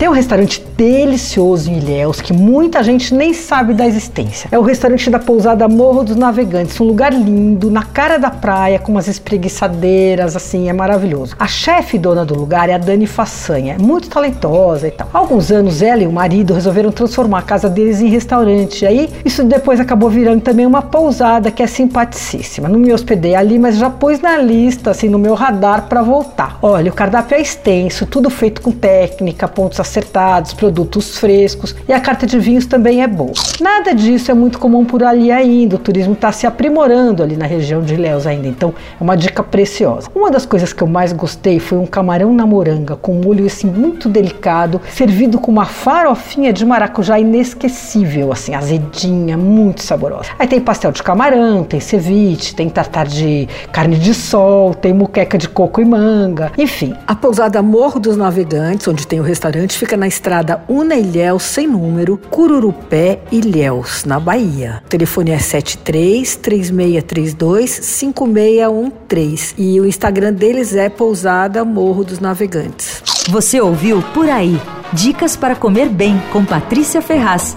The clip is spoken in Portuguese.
Tem um restaurante delicioso em Ilhéus que muita gente nem sabe da existência. É o restaurante da pousada Morro dos Navegantes, um lugar lindo, na cara da praia, com umas espreguiçadeiras, assim, é maravilhoso. A chefe dona do lugar é a Dani Façanha, muito talentosa e tal. Há alguns anos ela e o marido resolveram transformar a casa deles em restaurante. E aí isso depois acabou virando também uma pousada que é simpaticíssima. Não me hospedei ali, mas já pus na lista, assim, no meu radar para voltar. Olha, o cardápio é extenso, tudo feito com técnica, pontos acertados, produtos frescos e a carta de vinhos também é boa. Nada disso é muito comum por ali ainda, o turismo está se aprimorando ali na região de Ilhéus ainda, então é uma dica preciosa. Uma das coisas que eu mais gostei foi um camarão na moranga com molho assim muito delicado, servido com uma farofinha de maracujá inesquecível, assim, azedinha, muito saborosa. Aí tem pastel de camarão, tem ceviche, tem tartar de carne de sol, tem muqueca de coco e manga, enfim. A pousada Morro dos Navegantes, onde tem o restaurante, fica na estrada Una Ilhéus, sem número, Cururupé, Ilhéus, na Bahia. O telefone é 73 3632 5613 e o Instagram deles é Pousada Morro dos Navegantes. Você ouviu Por Aí. Dicas para comer bem com Patrícia Ferraz.